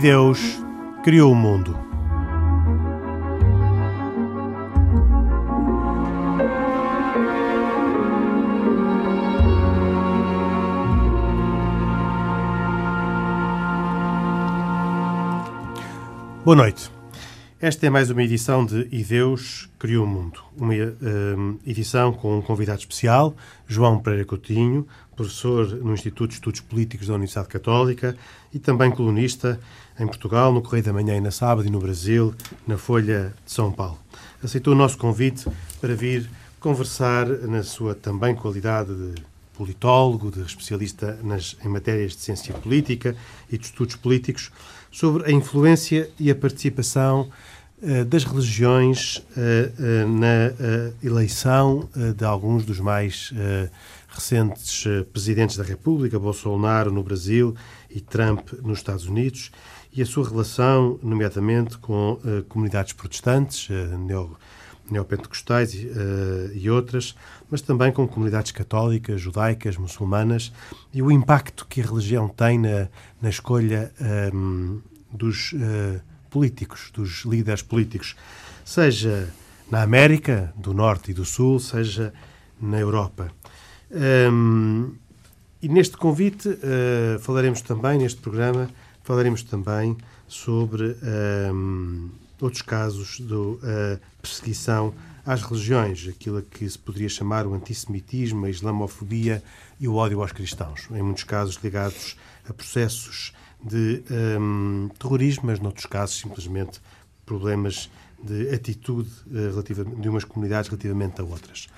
Deus criou o mundo. Boa noite. Esta é mais uma edição de E Deus Criou o Mundo. Uma uh, edição com um convidado especial, João Pereira Coutinho, professor no Instituto de Estudos Políticos da Universidade Católica e também colunista em Portugal, no Correio da Manhã e na Sábado e no Brasil, na Folha de São Paulo. Aceitou o nosso convite para vir conversar na sua também qualidade de politólogo, de especialista nas, em matérias de ciência política e de estudos políticos, sobre a influência e a participação uh, das religiões uh, na eleição de alguns dos mais recentes presidentes da República, Bolsonaro no Brasil e Trump nos Estados Unidos, e a sua relação, nomeadamente, com comunidades protestantes, neo, neopentecostais e outras, mas também com comunidades católicas, judaicas, muçulmanas, e o impacto que a religião tem na, na escolha um, dos uh, políticos, dos líderes políticos, seja na América do Norte e do Sul, seja na Europa. Um, e neste convite uh, falaremos também, neste programa, falaremos também sobre um, outros casos de uh, perseguição às religiões, aquilo que se poderia chamar o antissemitismo, a islamofobia e o ódio aos cristãos, em muitos casos ligados a processos de um, terrorismo, mas noutros casos simplesmente problemas de atitude uh, de umas comunidades relativamente a outras.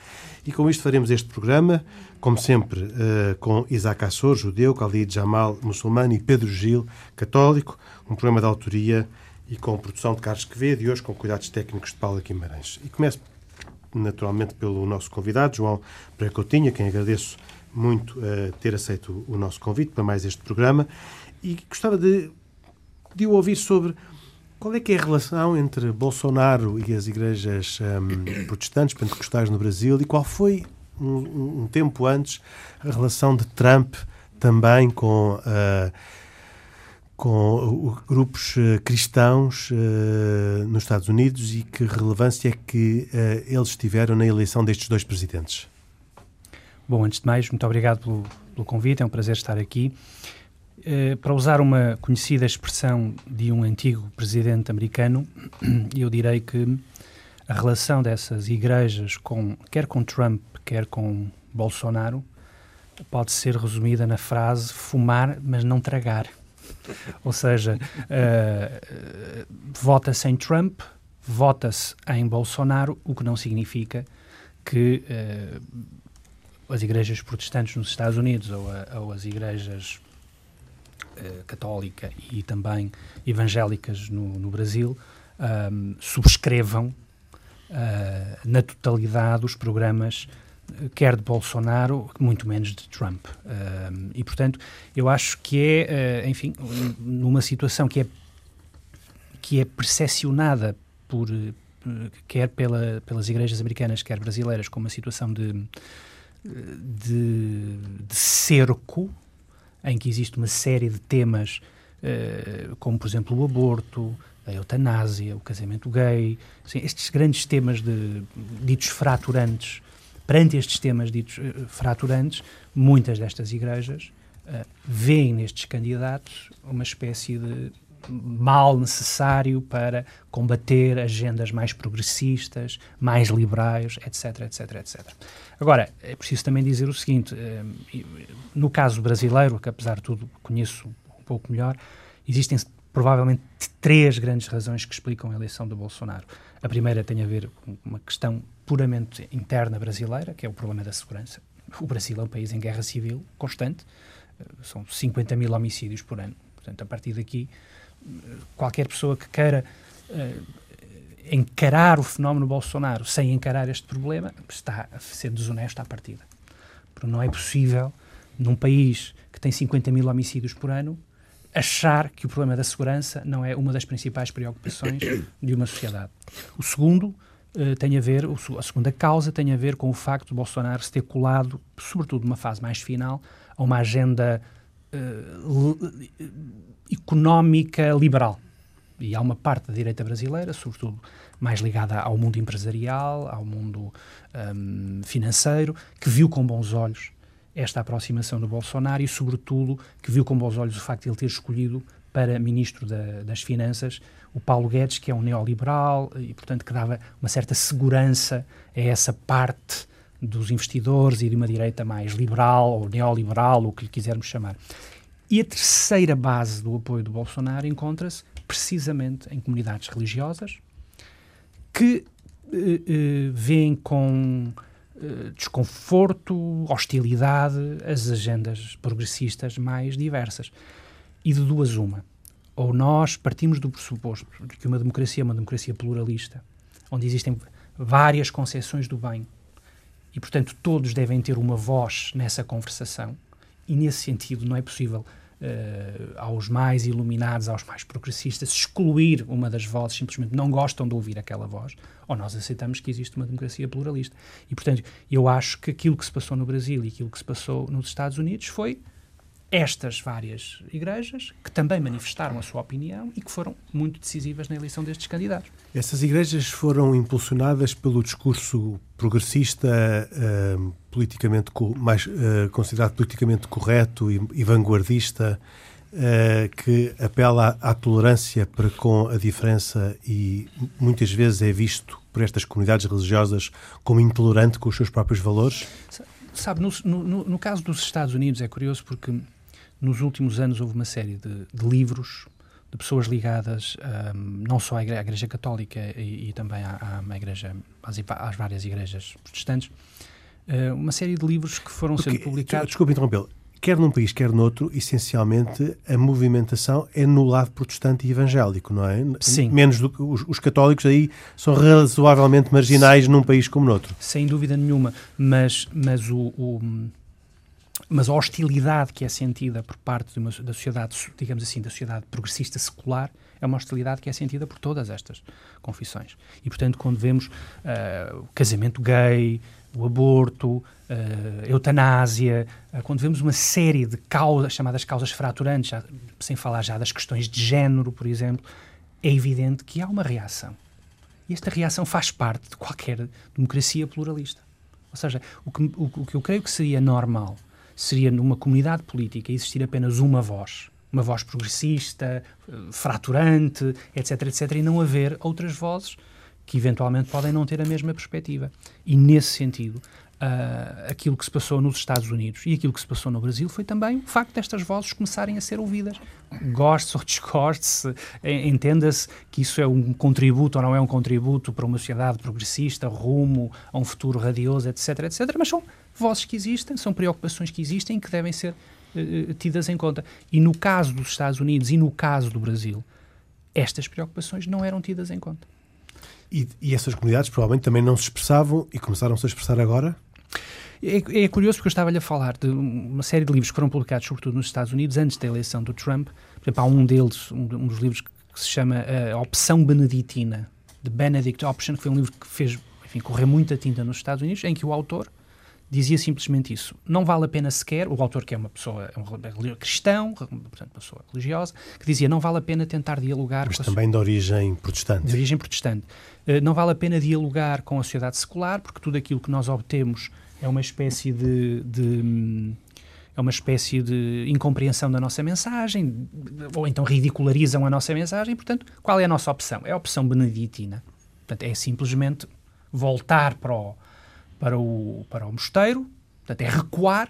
E com isto faremos este programa, como sempre, uh, com Isaac Assor, judeu, Khalid Jamal, muçulmano, e Pedro Gil, católico, um programa de autoria e com produção de Carlos Quevedo e hoje com cuidados técnicos de Paula Guimarães. E começo naturalmente pelo nosso convidado, João Precotinha, a quem agradeço muito uh, ter aceito o nosso convite para mais este programa. E gostava de, de ouvir sobre qual é que é a relação entre Bolsonaro e as igrejas um, protestantes pentecostais no Brasil e qual foi, um, um, tempo antes, a relação de Trump também com, uh, com grupos uh, cristãos uh, nos Estados Unidos e que relevância é que eles tiveram na eleição destes dois presidentes? Bom, antes de mais, muito obrigado pelo, pelo convite, é um prazer estar aqui. Eh, para usar uma conhecida expressão de um antigo presidente americano, eu direi que a relação dessas igrejas, com, quer com Trump, quer com Bolsonaro, pode ser resumida na frase fumar, mas não tragar. Ou seja, uh, vota-se em Trump, vota-se em Bolsonaro, o que não significa que uh, as igrejas protestantes nos Estados Unidos ou, a, ou as igrejas uh, católica e também evangélicas no, no Brasil um, subscrevam na totalidade os programas quer de Bolsonaro, muito menos de Trump. Um, e, portanto, eu acho que é, uh, enfim, numa situação que é, que é percepcionada por, quer pela, pelas igrejas americanas, quer brasileiras, como uma situação de, de, de cerco em que existe uma série de temas, uh, como por exemplo o aborto, a eutanásia, o casamento gay, assim, estes grandes temas de, ditos fraturantes. Perante estes temas ditos uh, fraturantes, muitas destas igrejas uh, veem nestes candidatos uma espécie de mal necessário para combater agendas mais progressistas, mais liberais, etc, etc, etc. Agora, é preciso também dizer o seguinte, eh, no caso brasileiro, que apesar de tudo conheço um pouco melhor, existem provavelmente três grandes razões que explicam a eleição do Bolsonaro. A primeira tem a ver com uma questão puramente interna brasileira, que é o problema da segurança. O Brasil é um país em guerra civil constante, eh, são 50 mil homicídios por ano. Portanto, a partir daqui, qualquer pessoa que queira uh, encarar o fenómeno Bolsonaro sem encarar este problema está a ser desonesto à partida. Porque não é possível, num país que tem 50 mil homicídios por ano, achar que o problema da segurança não é uma das principais preocupações de uma sociedade. O segundo uh, tem a ver, a segunda causa tem a ver com o facto de Bolsonaro se ter colado, sobretudo numa fase mais final, a uma agenda económica liberal. E há uma parte da direita brasileira, sobretudo mais ligada ao mundo empresarial, ao mundo um, financeiro, que viu com bons olhos esta aproximação do Bolsonaro e, sobretudo, que viu com bons olhos o facto de ele ter escolhido para ministro da, das Finanças o Paulo Guedes, que é um neoliberal e, portanto, que dava uma certa segurança a essa parte dos investidores e de uma direita mais liberal ou neoliberal, o que lhe quisermos chamar. E a terceira base do apoio do Bolsonaro encontra-se precisamente em comunidades religiosas que eh, eh, veem com desconforto, hostilidade as agendas progressistas mais diversas. E de duas, uma. Ou nós partimos do pressuposto de que uma democracia é uma democracia pluralista, onde existem várias concepções do bem, e, portanto, todos devem ter uma voz nessa conversação, e nesse sentido não é possível uh, aos mais iluminados, aos mais progressistas, excluir uma das vozes, simplesmente não gostam de ouvir aquela voz, ou nós aceitamos que existe uma democracia pluralista. E, portanto, eu acho que aquilo que se passou no Brasil e aquilo que se passou nos Estados Unidos foi estas várias igrejas que também manifestaram a sua opinião e que foram muito decisivas na eleição destes candidatos. Essas igrejas foram impulsionadas pelo discurso progressista, uh, politicamente mais uh, considerado politicamente correto e, e vanguardista, uh, que apela à, à, tolerância para com a diferença e muitas vezes é visto por estas comunidades religiosas como intolerante com os seus próprios valores? Sabe, no, no, no caso dos Estados Unidos é curioso porque nos últimos anos houve uma série de, de livros de pessoas ligadas um, não só à Igreja, Católica e, e também à, à, igreja, às, às, várias igrejas protestantes, uh, uma série de livros que foram Porque, sendo publicados. Desculpe interrompê-lo. Quer num país, quer noutro, essencialmente a movimentação é no lado protestante e evangélico, não é? Sim. Menos do que os, os católicos aí são razoavelmente marginais Sim. num país como noutro. Sem dúvida nenhuma, mas, mas o, o mas a hostilidade que é sentida por parte uma, da sociedade, digamos assim, da sociedade progressista secular, é uma hostilidade que é sentida por todas estas confissões. E, portanto, quando vemos uh, o casamento gay, o aborto, uh, a eutanásia, uh, quando vemos uma série de causas, chamadas causas fraturantes, já, sem falar já das questões de género, por exemplo, é evidente que há uma reação. E esta reação faz parte de qualquer democracia pluralista. Ou seja, o que, o, o que eu creio que seria normal seria numa comunidade política existir apenas uma voz, uma voz progressista, eh, fraturante, etc, etc, e não haver outras vozes que eventualmente podem não ter a mesma perspectiva. E nesse sentido, uh, aquilo que se passou nos Estados Unidos e aquilo que se passou no Brasil foi também o facto destas vozes começarem a ser ouvidas. Goste ou desgoste-se, entenda-se que isso é um contributo ou não é um contributo para uma sociedade progressista, rumo a um futuro radioso, etc, etc, mas são vozes que existem, são preocupações que existem e que devem ser uh, tidas em conta. E no caso dos Estados Unidos e no caso do Brasil, estas preocupações não eram tidas em conta. E, e essas comunidades provavelmente também não se expressavam e começaram-se a expressar agora? É, é, curioso porque eu estava-lhe a falar de uma série de livros que foram publicados, sobretudo nos Estados Unidos, antes da eleição do Trump. Por exemplo, há um deles, um, um dos livros que, se chama uh, A Opção Beneditina, The Benedict Option, que foi um livro que fez enfim, correr muita tinta nos Estados Unidos, em que o autor dizia simplesmente isso. Não vale a pena sequer, o autor que é uma pessoa é um cristão, portanto, uma pessoa religiosa, que dizia não vale a pena tentar dialogar... Mas também de origem protestante. De origem protestante. Uh, não vale a pena dialogar com a sociedade secular, porque tudo aquilo que nós obtemos é uma espécie de, de é uma espécie de incompreensão da nossa mensagem, ou então ridicularizam a nossa mensagem. Portanto, qual é a nossa opção? É a opção beneditina. Portanto, é simplesmente voltar para o, para o, para o mosteiro, portanto, é recuar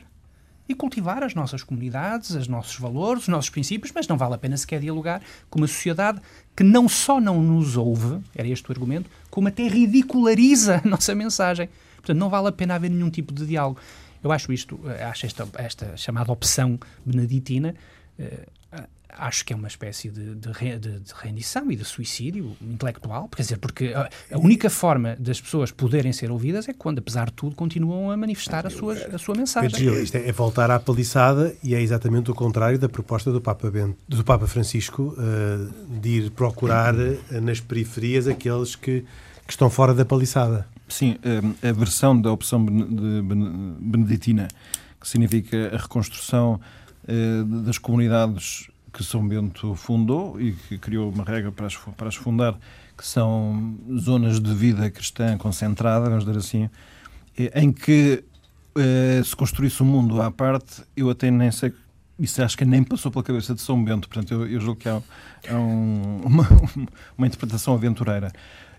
e cultivar as nossas comunidades, os nossos valores, os nossos princípios, mas não vale a pena sequer dialogar com uma sociedade que não só não nos ouve, era este o argumento, como até ridiculariza a nossa mensagem. Portanto, não vale a pena haver nenhum tipo de diálogo. Eu acho isto, eh, acho esta, esta chamada opção beneditina, eh, acho que é uma espécie de, de, de, de, rendição e de suicídio intelectual, quer dizer, porque a, a, única forma das pessoas poderem ser ouvidas é quando, apesar de tudo, continuam a manifestar a sua, a sua mensagem. Pedro Gil, isto é, é, voltar à paliçada e é exatamente o contrário da proposta do Papa, Bento, do Papa Francisco uh, de ir procurar uh, nas periferias aqueles que, que estão fora da paliçada. Sim, eh, a versão da opção beneditina, que significa a reconstrução das comunidades que São Bento fundou e que criou uma regra para as, para fundar, que são zonas de vida cristã concentrada, vamos dizer assim, em que eh, se construísse um mundo à parte, eu até nem sei isso acho que nem passou pela cabeça de São Bento, portanto eu, eu julgo que há um, uma, uma interpretação aventureira.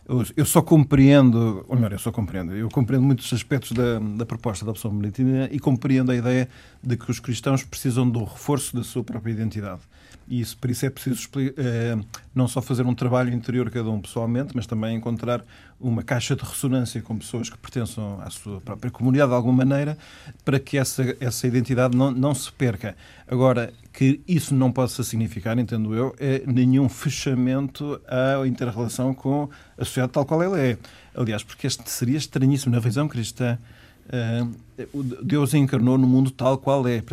Eu, só compreendo, ou melhor, eu só compreendo, eu compreendo muitos aspectos da, da proposta da opção beneditina e compreendo a ideia de que os cristãos precisam do reforço da sua própria identidade. Isso, por isso é preciso eh, não só fazer um trabalho interior cada um pessoalmente, mas também encontrar uma caixa de ressonância com pessoas que pertençam à sua própria comunidade de alguma maneira, para que essa, essa identidade não, não se perca. Agora, que isso não possa significar, entendo eu, é nenhum fechamento à interrelação com a sociedade tal qual ela é. Aliás, porque este seria estranhíssimo na visão cristã. Uh, Deus encarnou no mundo tal qual é.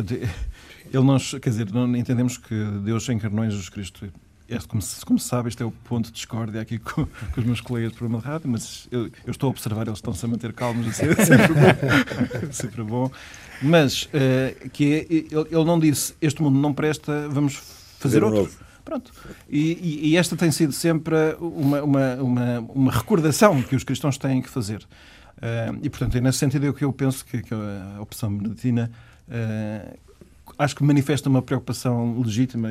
Ele não, quer dizer, não entendemos que Deus encarnou em Jesus Cristo. Este, como, se, como se sabe, este é o ponto de discórdia aqui com, com os meus colegas de programa de rádio, mas eu, eu estou a observar, eles estão-se a manter calmos, isso é sempre bom. sempre bom. Mas uh, que é, ele, ele, não disse este mundo não presta, vamos fazer, fazer outro. Novo. Pronto. E, e, e, esta tem sido sempre uma, uma, uma, uma, recordação que os cristãos têm que fazer. Uh, e, portanto, é nesse sentido é que eu penso que, que a opção beneditina uh, acho que manifesta uma preocupação legítima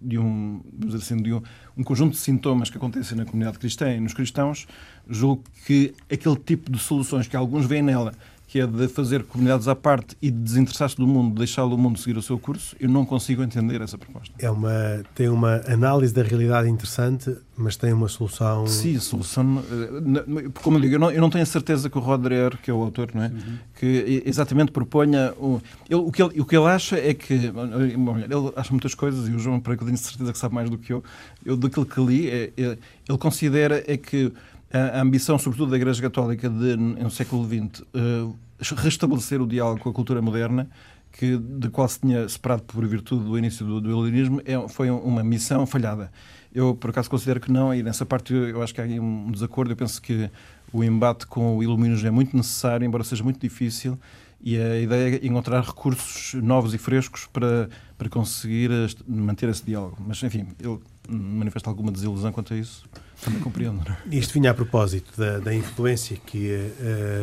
de um, assim, de um, um, conjunto de sintomas que acontecem na comunidade cristã e nos cristãos. Julgo que aquele tipo de soluções que alguns veem nela que é de fazer comunidades à parte e de desinteressar-se do mundo, deixá-lo o mundo seguir o seu curso, eu não consigo entender essa proposta. É uma, tem uma análise da realidade interessante, mas tem uma solução... Sim, a solução... Eh, como eu digo, eu não, eu não tenho a certeza que o Rodrier, que é o autor, não é? Uhum. que exatamente proponha... O, ele, o, que ele, o que ele acha é que... Bom, ele acha muitas coisas, e o João, para que eu tenho certeza que sabe mais do que eu, eu daquilo que li, é, é, ele considera é que a ambição, sobretudo da Igreja Católica de, no século XX, uh, restabelecer o diálogo com a cultura moderna, que, de qual se tinha separado por virtude do início do, do é, foi uma missão falhada. Eu, por acaso, considero que não, e nessa parte eu, eu acho que há um desacordo. Eu penso que o embate com o iluminismo é muito necessário, embora seja muito difícil, e a ideia é encontrar recursos novos e frescos para, para conseguir manter esse diálogo. Mas, enfim, ele manifesta alguma desilusão quanto a isso. Também compreendo. É? Isto vinha a propósito da, da influência que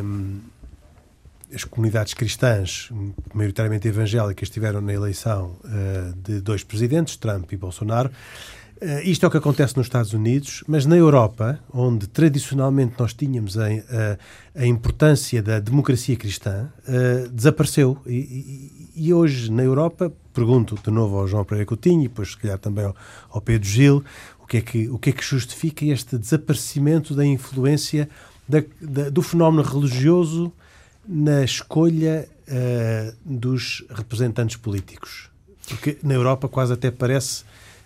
um, eh, as comunidades cristãs, maioritariamente evangélicas, tiveram na eleição uh, de dois presidentes, Trump e Bolsonaro. Uh, isto é o que acontece nos Estados Unidos, mas na Europa, onde tradicionalmente nós tínhamos a, a, a importância da democracia cristã, uh, desapareceu. E, e, e, hoje, na Europa, pergunto de novo ao João Pereira Coutinho e depois, se calhar, também ao, ao Pedro Gil, que é que, o que é que justifica este desaparecimento da influência da, da, do fenómeno religioso na escolha uh, dos representantes políticos? Porque na Europa quase até parece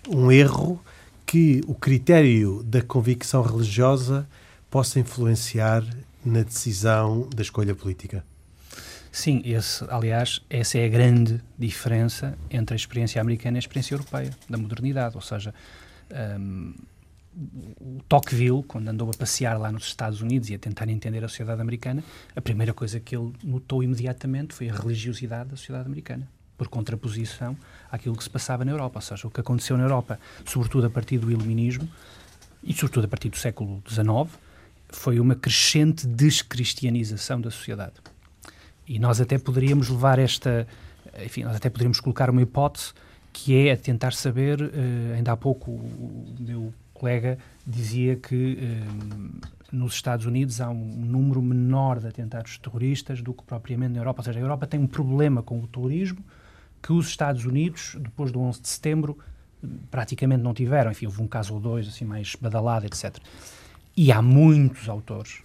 um erro que o critério da convicção religiosa possa influenciar na decisão da escolha política. Sim, esse, aliás, essa é a grande diferença entre a experiência americana e a experiência europeia da modernidade. Ou seja, um, o Tocqueville, quando andou a passear lá nos Estados Unidos e a tentar entender a sociedade americana, a primeira coisa que ele notou imediatamente foi a religiosidade da sociedade americana, por contraposição àquilo que se passava na Europa. Ou seja, o que aconteceu na Europa, sobretudo a partir do Iluminismo e sobretudo a partir do século XIX, foi uma crescente descristianização da sociedade. E nós até poderíamos levar esta, enfim, nós até poderíamos colocar uma hipótese que é a tentar saber, uh, ainda há pouco o, meu colega dizia que uh, nos Estados Unidos há um número menor de atentados terroristas do que propriamente na Europa. Ou seja, a Europa tem um problema com o terrorismo que os Estados Unidos, depois do 11 de setembro, praticamente não tiveram. Enfim, houve um caso ou dois, assim, mais badalado, etc. E há muitos autores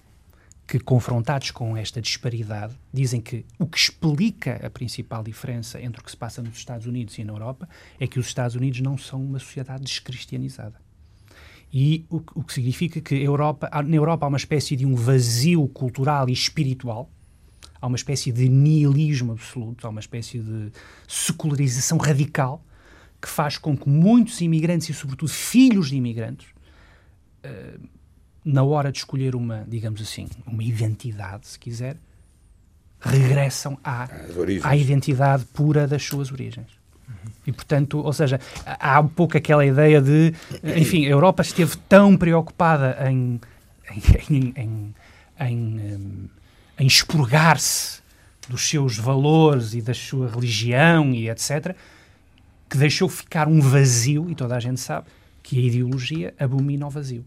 que, confrontados com esta disparidade, dizem que o que explica a principal diferença entre o que se passa nos Estados Unidos e na Europa é que os Estados Unidos não são uma sociedade descristianizada. E o, o que significa que Europa, na Europa há uma espécie de um vazio cultural e espiritual, há uma espécie de nihilismo absoluto, há uma espécie de secularização radical que faz com que muitos imigrantes e, sobretudo, filhos de imigrantes, uh, na hora de escolher uma, digamos assim, uma identidade, se quiser, regressam à, à identidade pura das suas origens. E, portanto, ou seja, há um pouco aquela ideia de, enfim, a Europa esteve tão preocupada em, em, em, em, em expurgar-se dos seus valores e da sua religião e etc., que deixou ficar um vazio, e toda a gente sabe que a ideologia abomina o vazio.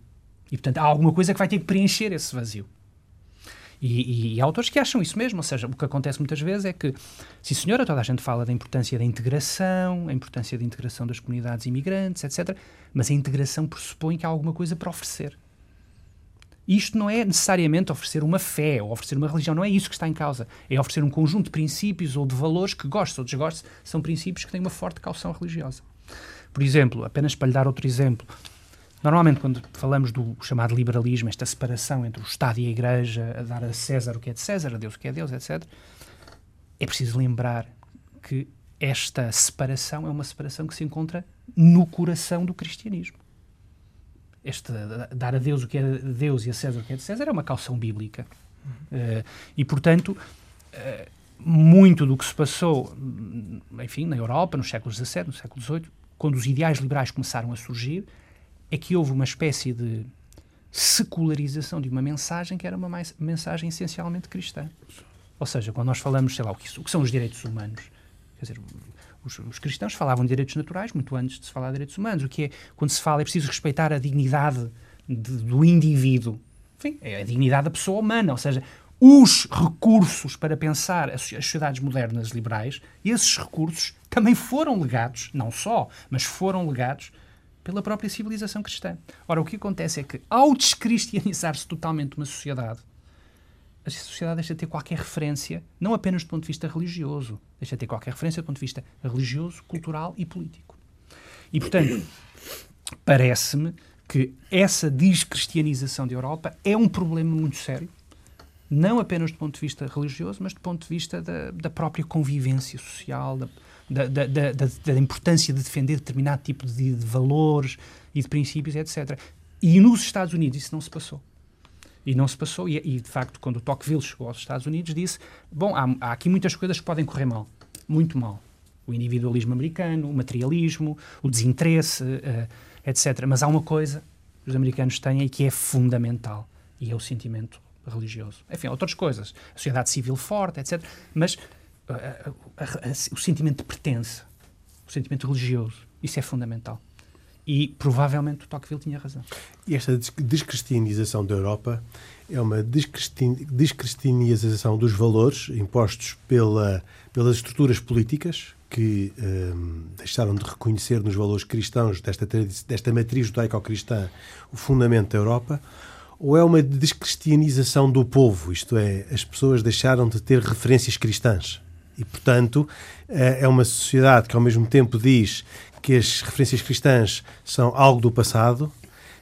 E, portanto, há alguma coisa que vai ter que preencher esse vazio. E, e, e, há autores que acham isso mesmo, ou seja, o que acontece muitas vezes é que, sim senhora, toda a gente fala da importância da integração, a importância da integração das comunidades imigrantes, etc., mas a integração pressupõe que há alguma coisa para oferecer. Isto não é necessariamente oferecer uma fé ou oferecer uma religião, não é isso que está em causa. É oferecer um conjunto de princípios ou de valores que gostes ou desgostes, são princípios que têm uma forte caução religiosa. Por exemplo, apenas para lhe dar outro exemplo, Normalmente, quando falamos do chamado liberalismo, esta separação entre o Estado e a Igreja, a dar a César o que é de César, a Deus o que é de Deus, etc., é preciso lembrar que esta separação é uma separação que se encontra no coração do cristianismo. Este dar a Deus o que é de Deus e a César o que é de César é uma calção bíblica. Uh, e, portanto, uh, muito do que se passou, enfim, na Europa, nos séculos XVII, no século XVIII, quando os ideais liberais começaram a surgir, é que houve uma espécie de secularização de uma mensagem que era uma mais, mensagem essencialmente cristã. Ou seja, quando nós falamos, sei lá, o que, o que são os direitos humanos, quer dizer, os, os, cristãos falavam de direitos naturais muito antes de se falar de direitos humanos. O que é, quando se fala, é preciso respeitar a dignidade de, do indivíduo. Enfim, é a dignidade da pessoa humana. Ou seja, os recursos para pensar as sociedades modernas liberais, esses recursos também foram legados, não só, mas foram legados pela própria civilização cristã. Ora, o que acontece é que, ao descristianizar-se totalmente uma sociedade, a sociedade deixa de ter qualquer referência, não apenas do ponto de vista religioso, deixa de ter qualquer referência do ponto de vista religioso, cultural e político. E, portanto, parece-me que essa descristianização da Europa é um problema muito sério, não apenas do ponto de vista religioso, mas do ponto de vista da, da própria convivência social, da, da, da, da, da, importância de defender determinado tipo de, de, valores e de princípios, etc. E nos Estados Unidos isso não se passou. E não se passou, e, e de facto, quando o Tocqueville chegou aos Estados Unidos, disse: Bom, há, há aqui muitas coisas que podem correr mal, muito mal. O individualismo americano, o materialismo, o desinteresse, uh, etc. Mas há uma coisa que os americanos têm e que é fundamental, e é o sentimento religioso. Enfim, outras coisas. A sociedade civil forte, etc. Mas a, a, o sentimento de pertença, o sentimento religioso. Isso é fundamental. E provavelmente o Tocqueville tinha razão. E esta descristianização da Europa é uma descristianização dos valores impostos pela, pelas estruturas políticas que um, deixaram de reconhecer nos valores cristãos desta, desta matriz judaico-cristã o fundamento da Europa, ou é uma descristianização do povo, isto é, as pessoas deixaram de ter referências cristãs? E, portanto, eh, é uma sociedade que, ao mesmo tempo, diz que as referências cristãs são algo do passado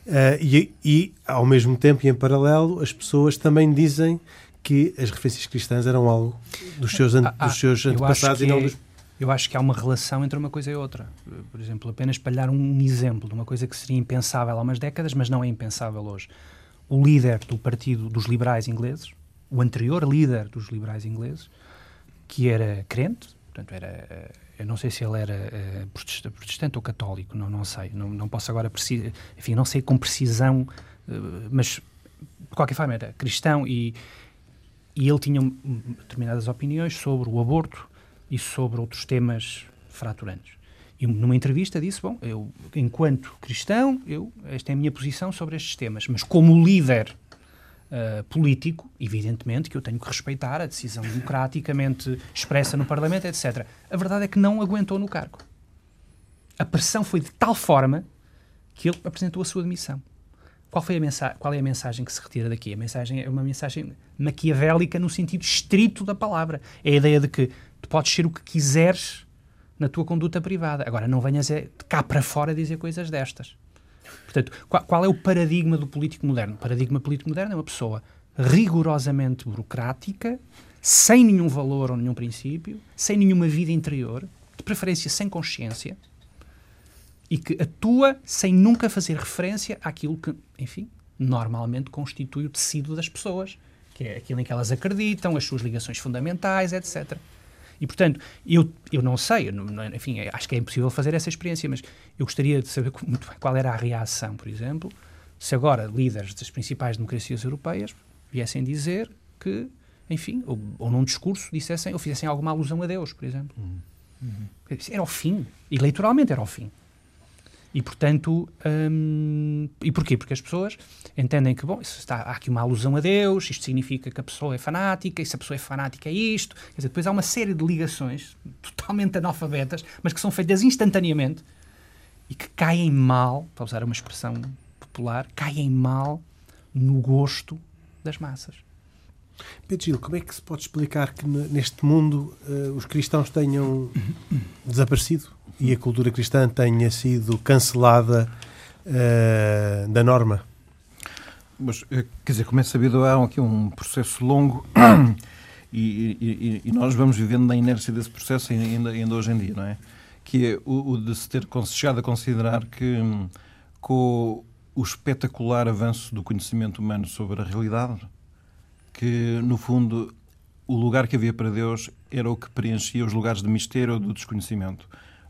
eh, e, e, ao mesmo tempo e em paralelo, as pessoas também dizem que as referências cristãs eram algo dos seus, ah, ah, dos seus antepassados e não dos. Eu acho que há uma relação entre uma coisa e outra. Por exemplo, apenas espalhar um exemplo de uma coisa que seria impensável há umas décadas, mas não é impensável hoje. O líder do Partido dos Liberais Ingleses, o anterior líder dos liberais ingleses, que era crente, portanto era eh, eu não sei se ele era uh, protestante ou católico, não, não sei, não, não posso agora precisar, enfim, não sei com precisão, uh, mas de qualquer forma era cristão e, e ele tinha determinadas opiniões sobre o aborto e sobre outros temas fraturantes. E numa entrevista disse, bom, eu, enquanto cristão, eu, esta é a minha posição sobre estes temas, mas como líder uh, político, evidentemente que eu tenho que respeitar a decisão democraticamente expressa no Parlamento, etc. A verdade é que não aguentou no cargo. A pressão foi de tal forma que ele apresentou a sua demissão. Qual, foi a mensagem, qual é a mensagem que se retira daqui? A mensagem é uma mensagem maquiavélica no sentido estrito da palavra. É a ideia de que tu podes ser o que quiseres na tua conduta privada. Agora, não venhas cá para fora dizer coisas destas. Portanto, qual, qual, é o paradigma do político moderno? O paradigma político moderno é uma pessoa rigorosamente burocrática, sem nenhum valor ou nenhum princípio, sem nenhuma vida interior, de preferência sem consciência, e que atua sem nunca fazer referência àquilo que, enfim, normalmente constitui o tecido das pessoas, que é aquilo em que elas acreditam, as suas ligações fundamentais, etc. E, portanto, eu, eu não sei, enfim, acho que é impossível fazer essa experiência, mas eu gostaria de saber muito bem qual era a reação, por exemplo, se agora líderes das principais democracias europeias viessem dizer que, enfim, ou, ou num discurso dissessem ou fizessem alguma alusão a Deus, por exemplo. Uhum. Uhum. Era o fim. Eleitoralmente era o fim. E, portanto, hum, e porquê? Porque as pessoas entendem que, bom, está, há aqui uma alusão a Deus, isto significa que a pessoa é fanática, e se a pessoa é fanática é isto. Quer dizer, depois há uma série de ligações totalmente analfabetas, mas que são feitas instantaneamente e que caem mal, para usar uma expressão popular, caem mal no gosto das massas. Pedro Gil, como é que se pode explicar que neste mundo uh, os cristãos tenham desaparecido e a cultura cristã tenha sido cancelada uh, da norma? Mas, eh, quer dizer, como é sabido, há aqui um processo longo e, e, e, nós vamos vivendo na inércia desse processo ainda, ainda hoje em dia, não é? Que é o, o de se ter chegado a considerar que hum, com o espetacular avanço do conhecimento humano sobre a realidade, que, no fundo, o lugar que havia para Deus era o que preenchia os lugares de mistério ou do desconhecimento.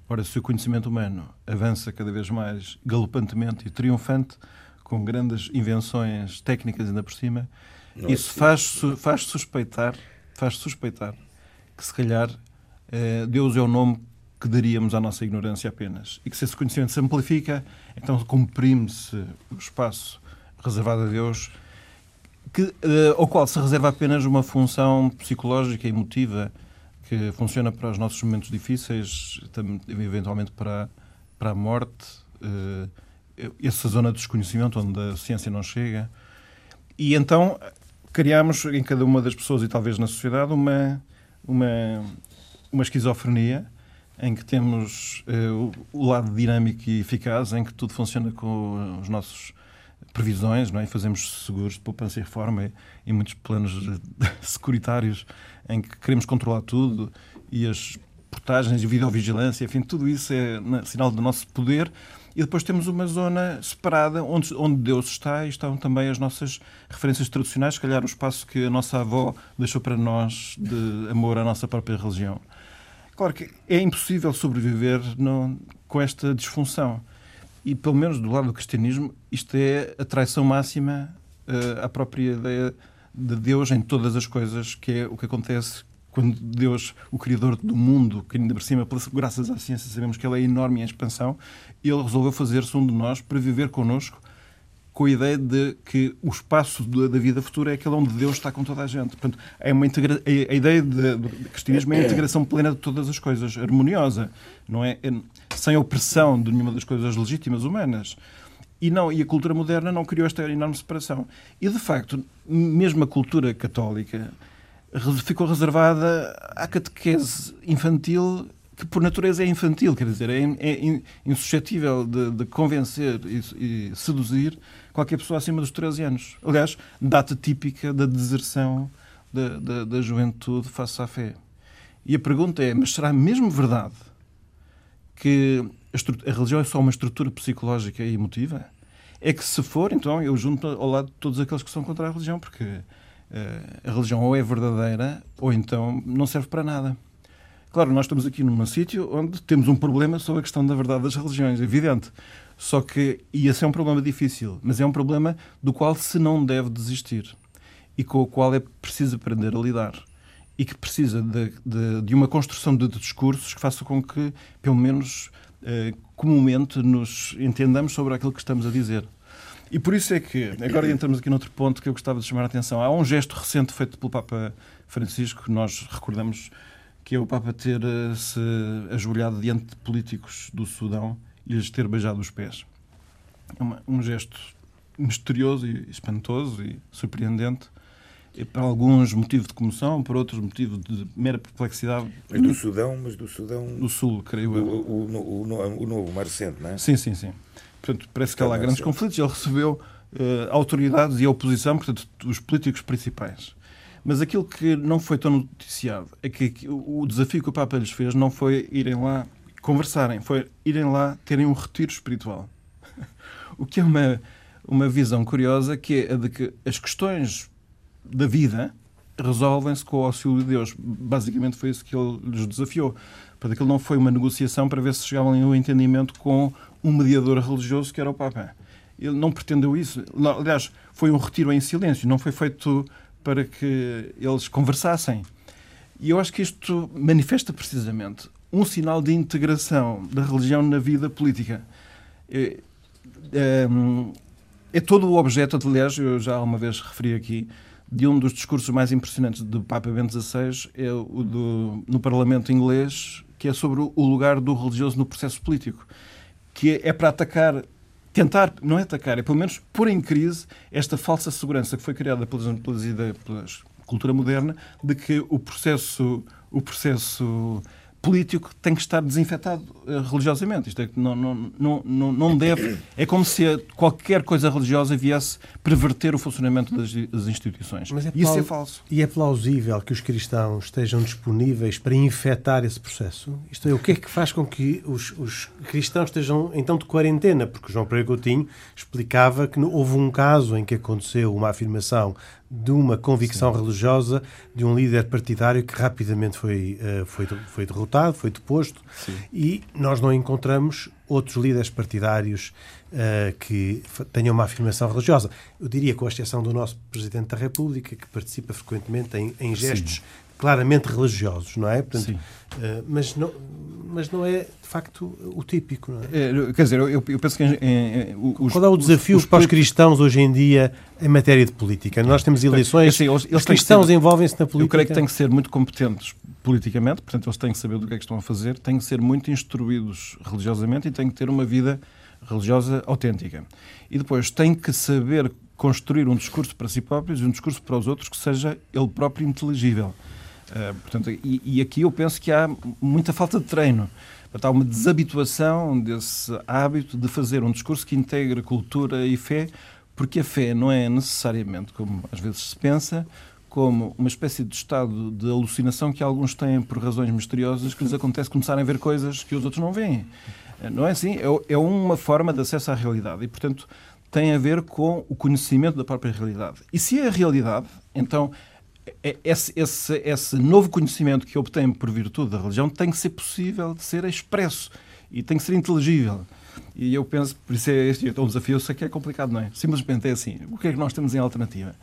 Ora, se o conhecimento humano avança cada vez mais galopantemente e triunfante, com grandes invenções técnicas ainda por cima, Não isso é faz, faz suspeitar, faz suspeitar que se calhar eh, Deus é o nome que daríamos à nossa ignorância apenas. E que se esse conhecimento se amplifica, então comprime-se o espaço reservado a Deus que, uh, ao qual se reserva apenas uma função psicológica e emotiva que funciona para os nossos momentos difíceis, eventualmente para, para a morte, uh, essa zona de desconhecimento onde a ciência não chega. E então criámos em cada uma das pessoas e talvez na sociedade uma, uma, uma esquizofrenia em que temos uh, o lado dinâmico e eficaz, em que tudo funciona com os nossos previsões, não é? fazemos seguros de poupança e reforma e, muitos planos securitários em que queremos controlar tudo e as portagens de videovigilância, enfim, tudo isso é sinal do nosso poder. E depois temos uma zona separada onde, onde Deus está e estão também as nossas referências tradicionais, se calhar o espaço que a nossa avó deixou para nós de amor à nossa própria religião. Claro que é impossível sobreviver no, com esta disfunção. E, pelo menos do lado do cristianismo, isto é a traição máxima uh, à própria ideia de Deus em todas as coisas, que é o que acontece quando Deus, o Criador do mundo, que ainda por cima, graças à ciência, sabemos que ele é enorme em expansão, ele resolveu fazer-se um de nós para viver connosco com a ideia de que o espaço da vida futura é aquele onde Deus está com toda a gente. Portanto, é uma integra... a ideia de, do cristianismo é a integração plena de todas as coisas, harmoniosa, não é? Sem opressão de nenhuma das coisas legítimas humanas. E, não, e a cultura moderna não criou esta enorme separação. E, de facto, mesmo a cultura católica ficou reservada à catequese infantil que por natureza é infantil, quer dizer, é, é insuscetível de, de convencer e, e, seduzir qualquer pessoa acima dos 13 anos. Aliás, data típica da deserção da, da, da juventude face à fé. E a pergunta é: mas será mesmo verdade que a, religião é só uma estrutura psicológica e emotiva? É que se for, então eu junto ao lado de todos aqueles que são contra a religião, porque uh, a religião ou é verdadeira ou então não serve para nada. Claro, nós estamos aqui num sítio onde temos um problema sobre a questão da verdade das religiões, evidente. Só que, e esse é um problema difícil, mas é um problema do qual se não deve desistir e com o qual é preciso aprender a lidar e que precisa de, de, de uma construção de discursos que faça com que, pelo menos eh, comumente, nos entendamos sobre aquilo que estamos a dizer. E por isso é que, agora entramos aqui noutro ponto que eu gostava de chamar a atenção. Há um gesto recente feito pelo Papa Francisco, que nós recordamos que é o Papa ter-se eh, ajoelhado diante de políticos do Sudão e lhes ter beijado os pés. É um gesto misterioso e espantoso e surpreendente. Para alguns motivo de comoção, para outros motivo de mera perplexidade. Mas do Sudão, mas do Sudão... Do Sul, creio eu. O, o, o, o novo, mais recente, não é? Sim, sim, sim. Portanto, parece que há lá grandes conflitos. Ele recebeu uh, autoridades e a oposição, portanto, os políticos principais. Mas aquilo que não foi tão noticiado é que o desafio que o Papa lhes fez não foi irem lá conversarem, foi irem lá terem um retiro espiritual. o que é uma, uma visão curiosa, que é a de que as questões da vida, resolvem-se com o auxílio de Deus. Basicamente foi isso que ele lhes desafiou. Para aquilo não foi uma negociação para ver se chegavam em um entendimento com um mediador religioso que era o Papa. Ele não pretendeu isso. Aliás, foi um retiro em silêncio, não foi feito para que eles conversassem. E eu acho que isto manifesta precisamente um sinal de integração da religião na vida política. É, é, é todo o objeto, aliás, eu já uma vez referi aqui, de um dos discursos mais impressionantes do Papa Bento XVI, é o do, no Parlamento inglês, que é sobre o lugar do religioso no processo político, que é para atacar tentar, não é atacar, é pelo menos pôr em crise esta falsa segurança que foi criada pelas, pelas, pelas cultura moderna de que o processo, o processo político tem que estar desinfetado uh, religiosamente. Isto é que não, não, não, não deve. É como se qualquer coisa religiosa viesse perverter o funcionamento das, das instituições. Mas é Isso é falso. E é plausível que os cristãos estejam disponíveis para infectar esse processo? Isto é, o que é que faz com que os, os cristãos estejam então de quarentena? Porque João Pereira Coutinho explicava que houve um caso em que aconteceu uma afirmação de uma convicção Sim. religiosa de um líder partidário que rapidamente foi, uh, foi, foi derrotado, foi deposto, Sim. e nós não encontramos outros líderes partidários uh, que tenham uma afirmação religiosa. Eu diria, com a exceção do nosso Presidente da República, que participa frequentemente em, em gestos Sim. claramente religiosos, não é? Portanto, uh, mas, não, mas não é, de facto, o típico, não é? é quer dizer, eu, eu penso que... Em, os, Qual é o desafio os, os para os cristãos hoje em dia em matéria de política? Nós temos eleições, assim, eles, eles os cristãos envolvem-se na política. Eu creio que têm que ser muito competentes politicamente, portanto, eles têm que saber do que é que estão a fazer, têm que ser muito instruídos religiosamente e têm que ter uma vida religiosa autêntica. E depois têm que saber construir um discurso para si próprios e um discurso para os outros que seja ele próprio inteligível. Uh, portanto, e, e, aqui eu penso que há muita falta de treino. Há uma desabituação desse hábito de fazer um discurso que integre cultura e fé, porque a fé não é necessariamente, como às vezes se pensa, como uma espécie de estado de alucinação que alguns têm por razões misteriosas que lhes acontece começarem a ver coisas que os outros não veem. Não é assim? É, é uma forma de acesso à realidade e, portanto, tem a ver com o conhecimento da própria realidade. E se é a realidade, então é, esse, esse, esse novo conhecimento que obtém por virtude da religião tem que ser possível de ser expresso e tem que ser inteligível. E eu penso, por isso é este é um desafio, eu sei que é complicado, não é? Simplesmente é assim. O que é que nós temos em alternativa?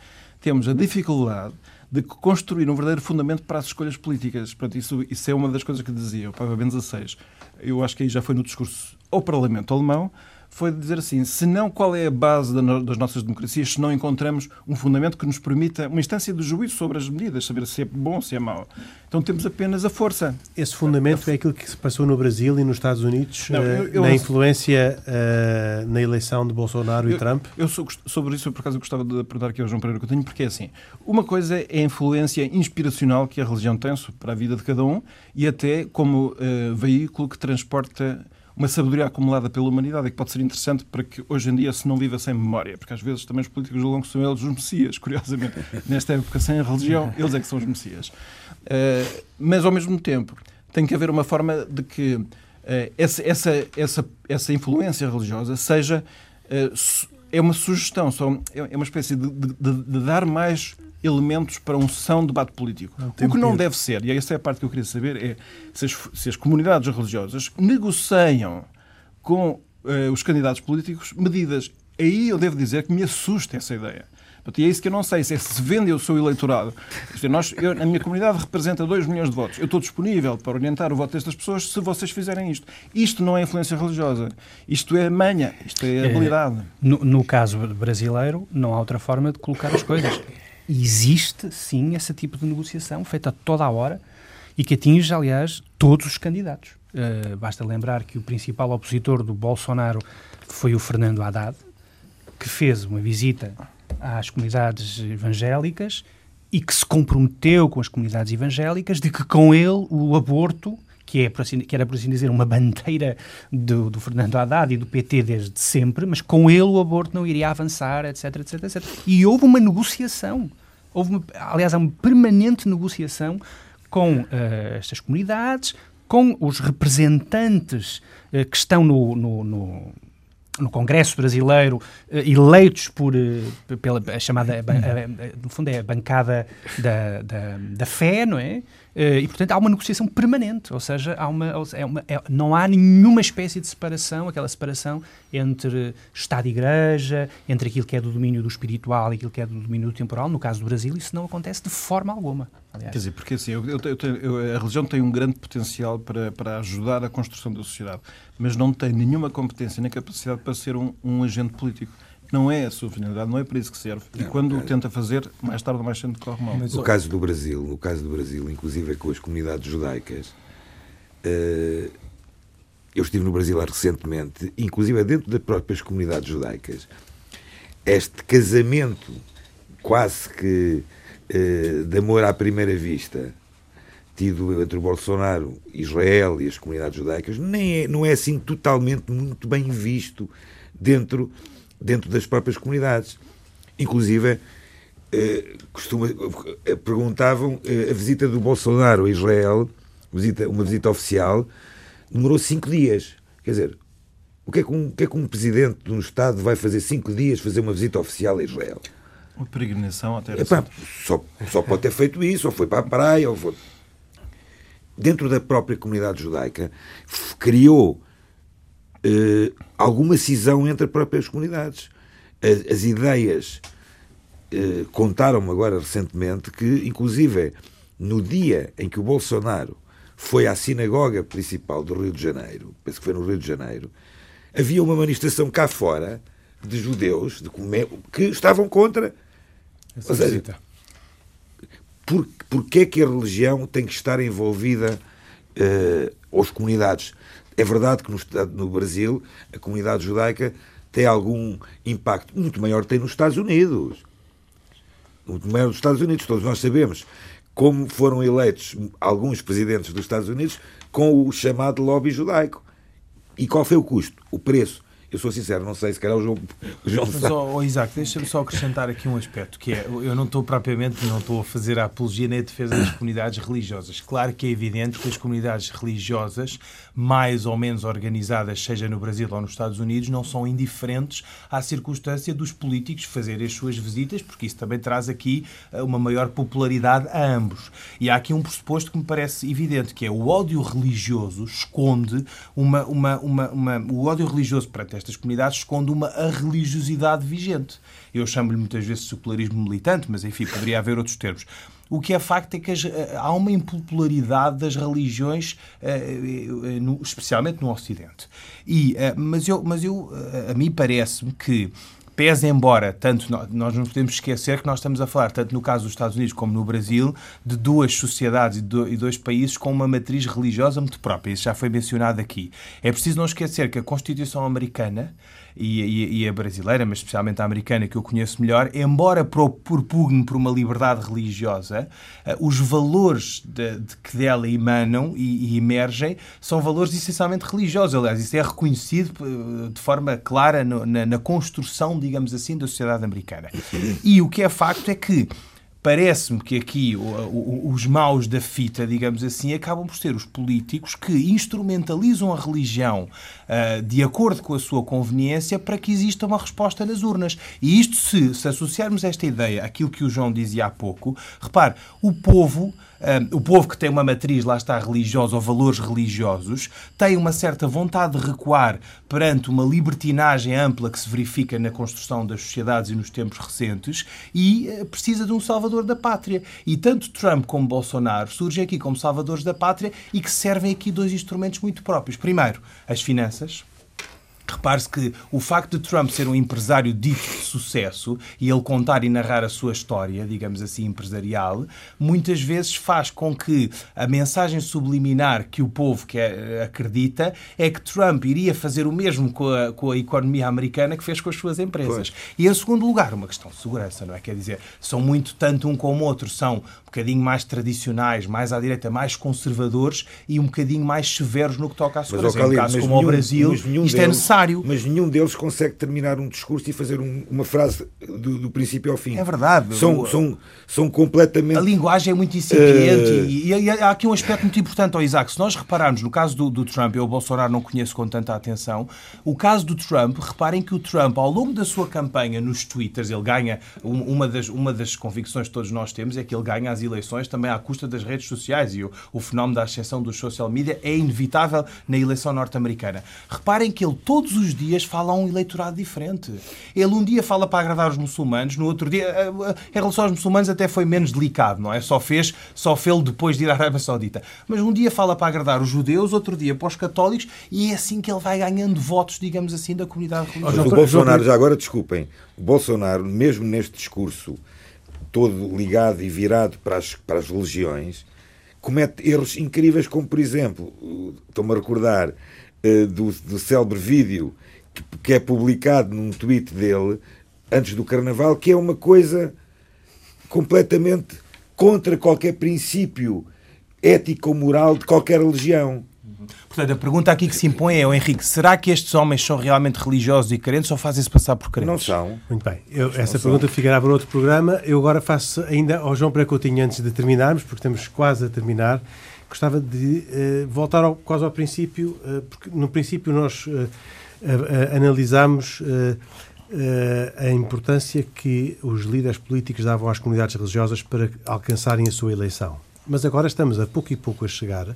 Temos a dificuldade de construir um verdadeiro fundamento para as escolhas políticas. Portanto, isso, isso é uma das coisas que dizia o Papa Bento XVI. Eu acho que aí já foi no discurso ao Parlamento alemão, foi dizer assim: se não, qual é a base das nossas democracias se não encontramos um fundamento que nos permita uma instância de juízo sobre as medidas, saber se é bom, se é mau. Então temos apenas a força. Esse fundamento é aquilo que se passou no Brasil e nos Estados Unidos, não, eu, eu, na influência uh, na eleição de Bolsonaro e Trump? Eu sou, sobre isso, por acaso, gostava de perguntar aqui ao João Pereira Coutinho, porque é assim: uma coisa é a influência inspiracional que a religião tem para a vida de cada um e até como uh, veículo que transporta uma sabedoria acumulada pela humanidade e que pode ser interessante para que hoje em dia se não viva sem memória, porque às vezes também os políticos julgam que são eles os messias, curiosamente. Nesta época, sem a religião, eles é que são os messias. Uh, mas, ao mesmo tempo, tem que haver uma forma de que uh, essa, essa, essa, essa influência religiosa seja. Uh, é uma sugestão, só, é uma espécie de, de, de dar mais elementos para um são debate político. Não, o que não deve ser, e essa é a parte que eu queria saber, é se as, se as comunidades religiosas negociam com uh, os candidatos políticos medidas. Aí eu devo dizer que me assusta essa ideia. E é isso que eu não sei, se é se vende o seu eleitorado. Dizer, nós, eu, a minha comunidade representa 2 milhões de votos. Eu estou disponível para orientar o voto destas pessoas se vocês fizerem isto. Isto não é influência religiosa. Isto é manha, isto é, é habilidade. No, no caso brasileiro, não há outra forma de colocar as coisas existe sim esse tipo de negociação feita toda a hora e que atinge, aliás, todos os candidatos. Uh, basta lembrar que o principal opositor do Bolsonaro foi o Fernando Haddad, que fez uma visita às comunidades evangélicas e que se comprometeu com as comunidades evangélicas de que com ele o aborto que, é, assim, que era, por assim dizer, uma bandeira do, do, Fernando Haddad e do PT desde sempre, mas com ele o aborto não iria avançar, etc, etc, etc. E houve uma negociação. Houve, uma, aliás, uma permanente negociação com uh, estas comunidades, com os representantes uh, que estão no, no, no no Congresso brasileiro, eleitos por, pela chamada, no fundo é a bancada da, da, da fé, não é? Eh, e, portanto, há uma negociação permanente, ou seja, há uma, é uma é, não há nenhuma espécie de separação, aquela separação entre Estado e Igreja, entre aquilo que é do domínio do espiritual e aquilo que é do domínio do temporal. No caso do Brasil, isso não acontece de forma alguma. Aliás. Quer dizer, porque assim, eu, eu, eu, a religião tem um grande potencial para, para ajudar a construção da sociedade, mas não tem nenhuma competência nem capacidade para ser um, um agente político não é a sua finalidade, não é para isso que serve. E quando o tenta fazer, mais tarde ou mais cedo corre mal. Mas, no caso do Brasil, no caso do Brasil, inclusive com as comunidades judaicas, uh, eu estive no Brasil recentemente, inclusive dentro das próprias comunidades judaicas, este casamento quase que uh, de amor à primeira vista tido entre o Bolsonaro, Israel e as comunidades judaicas, nem é, não é assim totalmente muito bem visto dentro dentro das próprias comunidades. Inclusive, eh, costuma, eh, perguntavam eh, a visita do Bolsonaro a Israel, visita, uma visita oficial, demorou cinco dias. Quer dizer, o que, é que um, o que é que um presidente de um Estado vai fazer cinco dias fazer uma visita oficial a Israel? Uma peregrinação até Epá, só, só pode ter feito isso, ou foi para a praia, ou foi... Dentro da própria comunidade judaica, criou uh, alguma cisão entre as próprias comunidades. As, as ideias uh, contaram-me agora recentemente que, inclusive, no dia em que o Bolsonaro foi à sinagoga principal do Rio de Janeiro, penso que foi no Rio de Janeiro, havia uma manifestação cá fora de judeus de que estavam contra. Essa Ou seja, por, porque é que a religião tem que estar envolvida uh, as comunidades? É verdade que no, no Brasil a comunidade judaica tem algum impacto muito maior tem nos Estados Unidos. Muito maior nos Estados Unidos. Todos nós sabemos como foram eleitos alguns presidentes dos Estados Unidos com o chamado lobby judaico. E qual foi o custo? O preço. Eu sou sincero, não sei se calhar o João, o João Mas, oh, oh, Isaac, deixa-me só acrescentar aqui um aspecto, que é, eu não estou propriamente, não estou a fazer a apologia nem a defesa das comunidades religiosas. Claro que é evidente que as comunidades religiosas, mais ou menos organizadas, seja no Brasil ou nos Estados Unidos, não são indiferentes à circunstância dos políticos fazerem as suas visitas, porque isso também traz aqui eh, uma maior popularidade a ambos. E há aqui um pressuposto que me parece evidente, que é o ódio religioso esconde uma, uma, uma, uma o ódio religioso para estas comunidades esconde uma religiosidade vigente. Eu chamo-lhe muitas vezes secularismo militante, mas enfim, poderia haver outros termos. O que é facto é que eh, há uma impopularidade das religiões, eh, eh, especialmente no Ocidente. E, mas eu, mas eu a mim parece-me que pese embora, tanto nós não podemos esquecer que nós estamos a falar, tanto no caso dos Estados Unidos como no Brasil, de duas sociedades e dois países com uma matriz religiosa muito própria. Isso já foi mencionado aqui. É preciso não esquecer que a Constituição americana e, e, e, a brasileira, mas especialmente a americana, que eu conheço melhor, embora propugne por uma liberdade religiosa, uh, os valores de, de, que dela emanam e, e, emergem são valores essencialmente religiosos. Aliás, isso é reconhecido uh, de forma clara no, na, na construção, digamos assim, da sociedade americana. E o que é facto é que parece-me que aqui os maus da fita, digamos assim, acabam por ser os políticos que instrumentalizam a religião uh, de acordo com a sua conveniência para que exista uma resposta nas urnas. E isto, se, se associarmos esta ideia àquilo que o João dizia há pouco, repare, o povo o povo que tem uma matriz, lá está, religiosa ou valores religiosos, tem uma certa vontade de recuar perante uma libertinagem ampla que se verifica na construção das sociedades e nos tempos recentes e uh, precisa de um salvador da pátria. E tanto Trump como Bolsonaro surgem aqui como salvadores da pátria e que servem aqui dois instrumentos muito próprios. Primeiro, as finanças Repare-se que o facto de Trump ser um empresário dito de sucesso e ele contar e narrar a sua história, digamos assim, empresarial, muitas vezes faz com que a mensagem subliminar que o povo quer, acredita é que Trump iria fazer o mesmo com a, com a economia americana que fez com as suas empresas. Pois. E, em segundo lugar, uma questão de segurança, não é? Quer dizer, são muito tanto um como outro, são um bocadinho mais tradicionais, mais à direita, mais conservadores e um bocadinho mais severos no que toca à segurança. Mas, em caso como o Brasil, isto é necessário comunitário. Mas nenhum deles consegue terminar um discurso e fazer um, uma frase do, do, princípio ao fim. É verdade. São, o, são, são completamente. A linguagem é muito incipiente uh... e, e, há aqui um aspecto muito importante, oh, Isaac. Se nós repararmos no caso do, do Trump, eu o Bolsonaro não conheço com tanta atenção, o caso do Trump, reparem que o Trump, ao longo da sua campanha nos Twitters, ele ganha, uma das, uma das convicções que todos nós temos é que ele ganha as eleições também à custa das redes sociais e o, o fenómeno da ascensão dos social media é inevitável na eleição norte-americana. Reparem que ele todos os dias fala a um eleitorado diferente. Ele um dia fala para agradar os muçulmanos, no outro dia, eh, eh, em relação aos muçulmanos, até foi menos delicado, não é? Só fez, só fez depois de ir à Arábia Saudita. Mas um dia fala para agradar os judeus, outro dia para os católicos, e é assim que ele vai ganhando votos, digamos assim, da comunidade religiosa. o Bolsonaro, já agora desculpem, o Bolsonaro, mesmo neste discurso todo ligado e virado para as, para as religiões, comete erros incríveis, como por exemplo, estou-me a recordar do, do célebre vídeo que, que é publicado num tweet dele antes do Carnaval, que é uma coisa completamente contra qualquer princípio ético ou moral de qualquer religião. Portanto, a pergunta aqui que se impõe é, oh, Henrique, será que estes homens são realmente religiosos e crentes ou fazem-se passar por crentes? Não são. Muito bem. Eu, essa pergunta são. ficará para outro programa. Eu agora faço ainda ao João Precotinho, antes de terminarmos, porque estamos quase a terminar, gostava de uh, voltar ao, quase ao princípio, uh, porque no princípio nós uh, analisámos a importância que os líderes políticos davam às comunidades religiosas para alcançarem a sua eleição. Mas agora estamos a pouco e pouco a chegar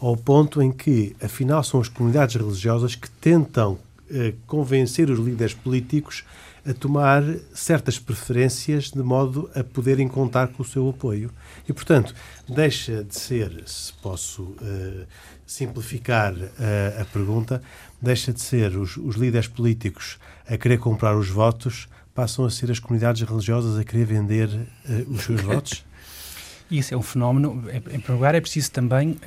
ao ponto em que, afinal, são as comunidades religiosas que tentam eh, convencer os líderes políticos a tomar certas preferências de modo a poderem contar com o seu apoio. E, portanto, deixa de ser, se posso uh, simplificar uh, a pergunta, deixa de ser os, os, líderes políticos a querer comprar os votos, passam a ser as comunidades religiosas a querer vender uh, os seus votos? Isso é um fenómeno. Em primeiro lugar, é preciso também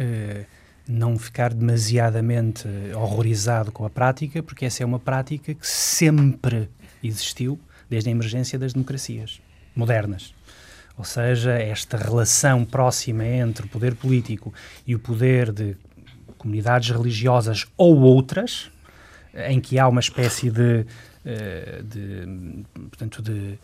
não ficar demasiadamente horrorizado com a prática, porque essa é uma prática que sempre existiu desde a emergência das democracias modernas. Ou seja, esta relação próxima entre o poder político e o poder de comunidades religiosas ou outras, em que há uma espécie de, eh, de portanto, de,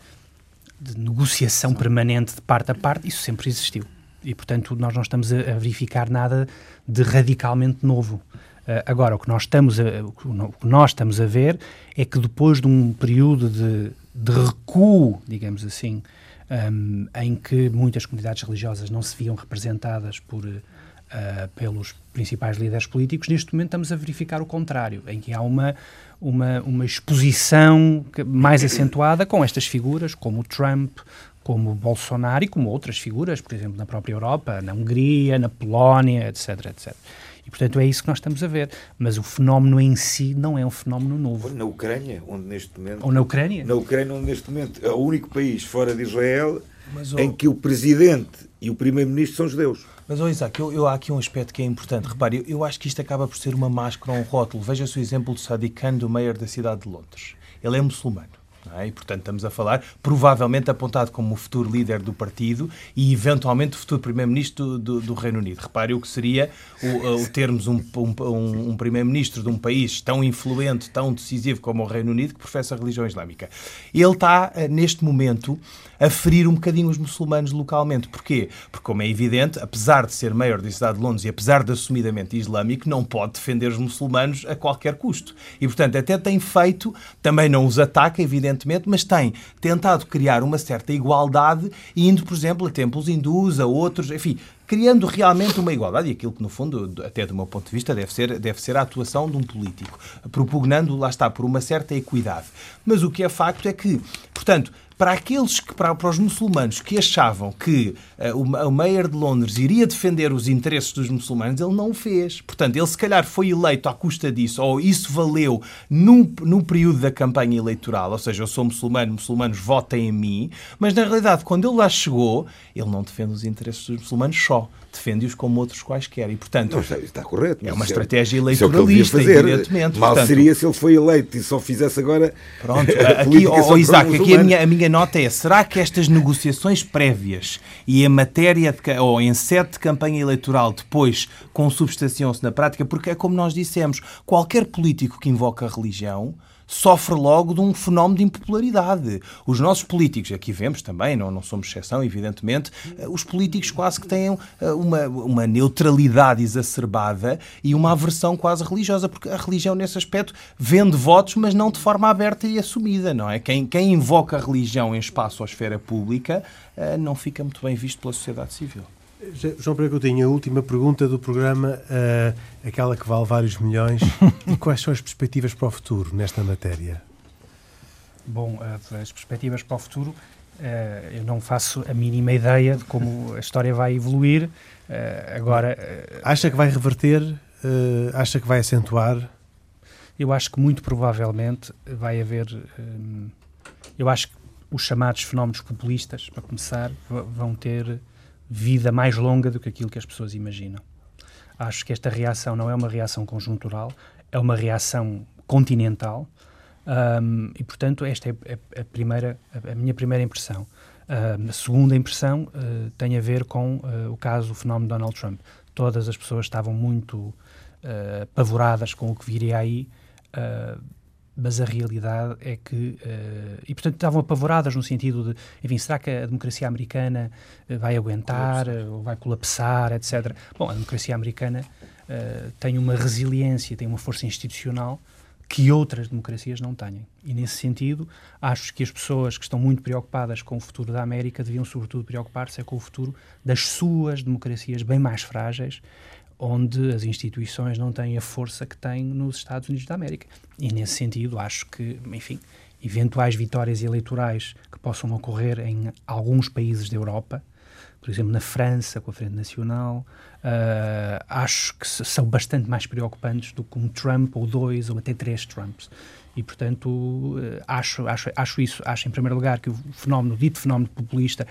de negociação permanente de parte a parte, isso sempre existiu. E, portanto, nós não estamos a verificar nada de radicalmente novo. Uh, agora, o que, nós estamos a, o que nós estamos a ver é que depois de um período de, de recuo, digamos assim, um, em que muitas comunidades religiosas não se viam representadas por, uh, pelos principais líderes políticos, neste momento estamos a verificar o contrário, em que há uma, uma, uma exposição mais acentuada com estas figuras, como o Trump, como Bolsonaro e como outras figuras, por exemplo, na própria Europa, na Hungria, na Polónia, etc, etc. E, portanto, é isso que nós estamos a ver. Mas o fenómeno em si não é um fenómeno novo. Na Ucrânia, onde neste momento... Ou na Ucrânia? Na Ucrânia, onde neste momento é o único país fora de Israel Mas, em que o presidente e o primeiro-ministro são judeus. Mas, oh, Isaac, eu, eu, há aqui um aspecto que é importante. Repare, eu, eu acho que isto acaba por ser uma máscara, um rótulo. Veja-se o exemplo do Sadiq Khan, do mayor da cidade de Londres. Ele é muçulmano. É? E, portanto, estamos a falar, provavelmente apontado como o futuro líder do partido e, eventualmente, o futuro primeiro-ministro do, do, do, Reino Unido. Repare o que seria o, o termos um, um, um primeiro-ministro de um país tão influente, tão decisivo como o Reino Unido, que professa a religião islâmica. Ele está, eh, neste momento, a ferir um bocadinho os muçulmanos localmente. Porquê? Porque, como é evidente, apesar de ser maior da cidade de Londres e apesar de assumidamente islâmico, não pode defender os muçulmanos a qualquer custo. E, portanto, até tem feito, também não os ataca, evidentemente, mas tem tentado criar uma certa igualdade, indo, por exemplo, a templos hindus, a outros, enfim, criando realmente uma igualdade, e aquilo que, no fundo, até do meu ponto de vista, deve ser, deve ser a atuação de um político, propugnando, lá está, por uma certa equidade. Mas o que é facto é que, portanto, para aqueles que, para, para os muçulmanos que achavam que uh, o, o Mayor de Londres iria defender os interesses dos muçulmanos, ele não o fez. Portanto, ele se calhar foi eleito à custa disso, ou isso valeu num, num período da campanha eleitoral, ou seja, eu sou muçulmano, muçulmanos votem em mim, mas na realidade, quando ele lá chegou, ele não defende os interesses dos muçulmanos só defende-os como outros quaisquer. E, portanto, não, está correto. É uma é estratégia eleitoralista, é evidentemente. Mal portanto, seria se ele foi eleito e só fizesse agora. Pronto, aqui, oh, Isaac, aqui a minha, a minha nota é: será que estas negociações prévias e em matéria de, ou em sete de campanha eleitoral depois consubstanciam-se na prática? Porque é como nós dissemos: qualquer político que invoca a religião sofre logo de um fenómeno de impopularidade. Os nossos políticos, aqui vemos também, não, não somos exceção, evidentemente, eh, os políticos quase que têm eh, uma, uma neutralidade exacerbada e uma aversão quase religiosa, porque a religião, nesse aspecto, vende votos, mas não de forma aberta e assumida, não é? Quem, quem invoca a religião em espaço ou esfera pública eh, não fica muito bem visto pela sociedade civil. João Pereira Coutinho, a última pergunta do programa, uh, aquela que vale vários milhões. e quais são as perspectivas para o futuro nesta matéria? Bom, as perspectivas para o futuro, uh, eu não faço a mínima ideia de como a história vai evoluir. Uh, agora. acha que vai reverter? acha que vai acentuar? Eu acho que muito provavelmente vai haver. Um, eu acho que os chamados fenómenos populistas, para começar, vão ter vida mais longa do que aquilo que as pessoas imaginam. Acho que esta reação não é uma reação conjuntural, é uma reação continental um, e, portanto, esta é, é a, primeira, a minha primeira impressão. Uh, a segunda impressão uh, tem a ver com uh, o caso, o fenómeno de Donald Trump. Todas as pessoas estavam muito apavoradas com o que viria aí mas a realidade é que, uh, e portanto estavam apavoradas no sentido de, enfim, será que a democracia americana uh, vai aguentar colapsar. ou vai colapsar, etc. Bom, a democracia americana uh, tem uma resiliência, tem uma força institucional que outras democracias não têm. E nesse sentido, acho que as pessoas que estão muito preocupadas com o futuro da América deviam sobretudo preocupar-se é com o futuro das suas democracias bem mais frágeis onde as instituições não têm a força que têm nos Estados Unidos da América. E nesse sentido, acho que, enfim, eventuais vitórias eleitorais que possam ocorrer em alguns países da Europa, por exemplo, na França, com a Frente Nacional, uh, acho que são bastante mais preocupantes do que um Trump ou dois ou até três Trumps. E, portanto, uh, acho, acho, acho isso. Acho, em primeiro lugar, que o fenómeno, o dito fenómeno populista,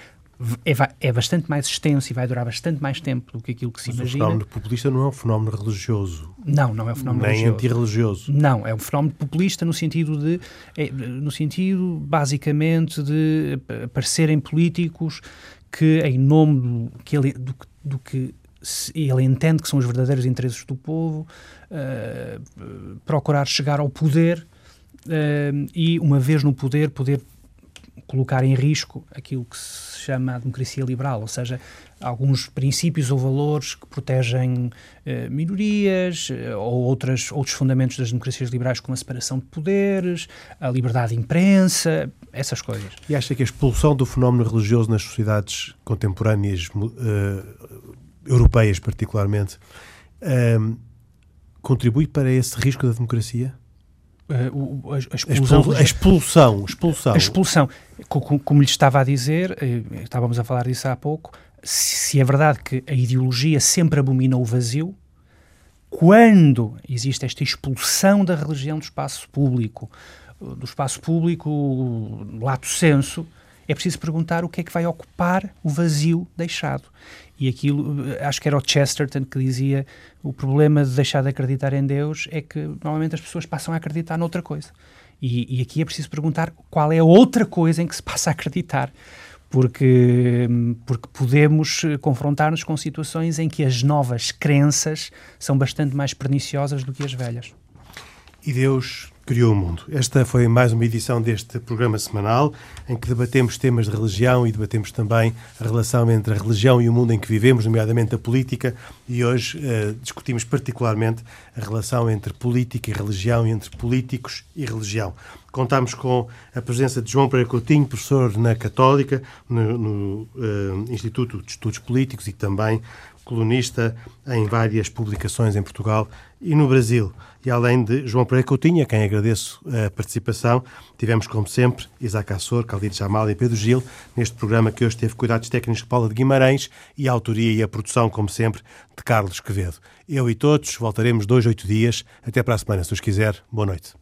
é, é, bastante mais extenso e vai durar bastante mais tempo do que aquilo que se Mas imagina. O fenómeno populista não é um fenómeno religioso. Não, não é um fenómeno Nem religioso. antirreligioso. Não, é um fenómeno populista no sentido de, é, no sentido basicamente de aparecerem políticos que em nome do que ele, do, do que ele entende que são os verdadeiros interesses do povo, uh, procurar chegar ao poder uh, e uma vez no poder poder colocar em risco aquilo que se chama a democracia liberal, ou seja, alguns princípios ou valores que protegem eh, minorias eh, ou outras, outros fundamentos das democracias liberais, como a separação de poderes, a liberdade de imprensa, essas coisas. E acha que a expulsão do fenómeno religioso nas sociedades contemporâneas, uh, europeias particularmente, uh, contribui para esse risco da democracia? Uh, a, a, expulsão, a, expulsão, expulsão. A expulsão. Como, como lhe estava a dizer, eh, estávamos a falar disso há pouco, se é verdade que a ideologia sempre abomina o vazio, quando existe esta expulsão da religião do espaço público, do espaço público, lato senso, é preciso perguntar o que é que vai ocupar o vazio deixado. E aquilo, acho que era o Chesterton que dizia o problema de deixar de acreditar em Deus é que normalmente as pessoas passam a acreditar noutra coisa. E, e aqui é preciso perguntar qual é a outra coisa em que se passa a acreditar. Porque, porque podemos confrontar-nos com situações em que as novas crenças são bastante mais perniciosas do que as velhas. E Deus criou o mundo. Esta foi mais uma edição deste programa semanal em que debatemos temas de religião e debatemos também a relação entre a religião e o mundo em que vivemos, nomeadamente a política, e hoje uh, discutimos particularmente a relação entre política e religião e entre políticos e religião. Contámos com a presença de João Pereira Coutinho, professor na Católica, no, no uh, Instituto de Estudos Políticos e também colunista em várias publicações em Portugal e no Brasil. E além de João Pereira Coutinho, a quem agradeço a participação, tivemos, como sempre, Isaac Assor, Caldir Jamal e Pedro Gil, neste programa que hoje teve cuidados técnicos de Paula de Guimarães e a autoria e a produção, como sempre, de Carlos Quevedo. Eu e todos voltaremos dois, oito dias. Até para a semana, se os quiser. Boa noite.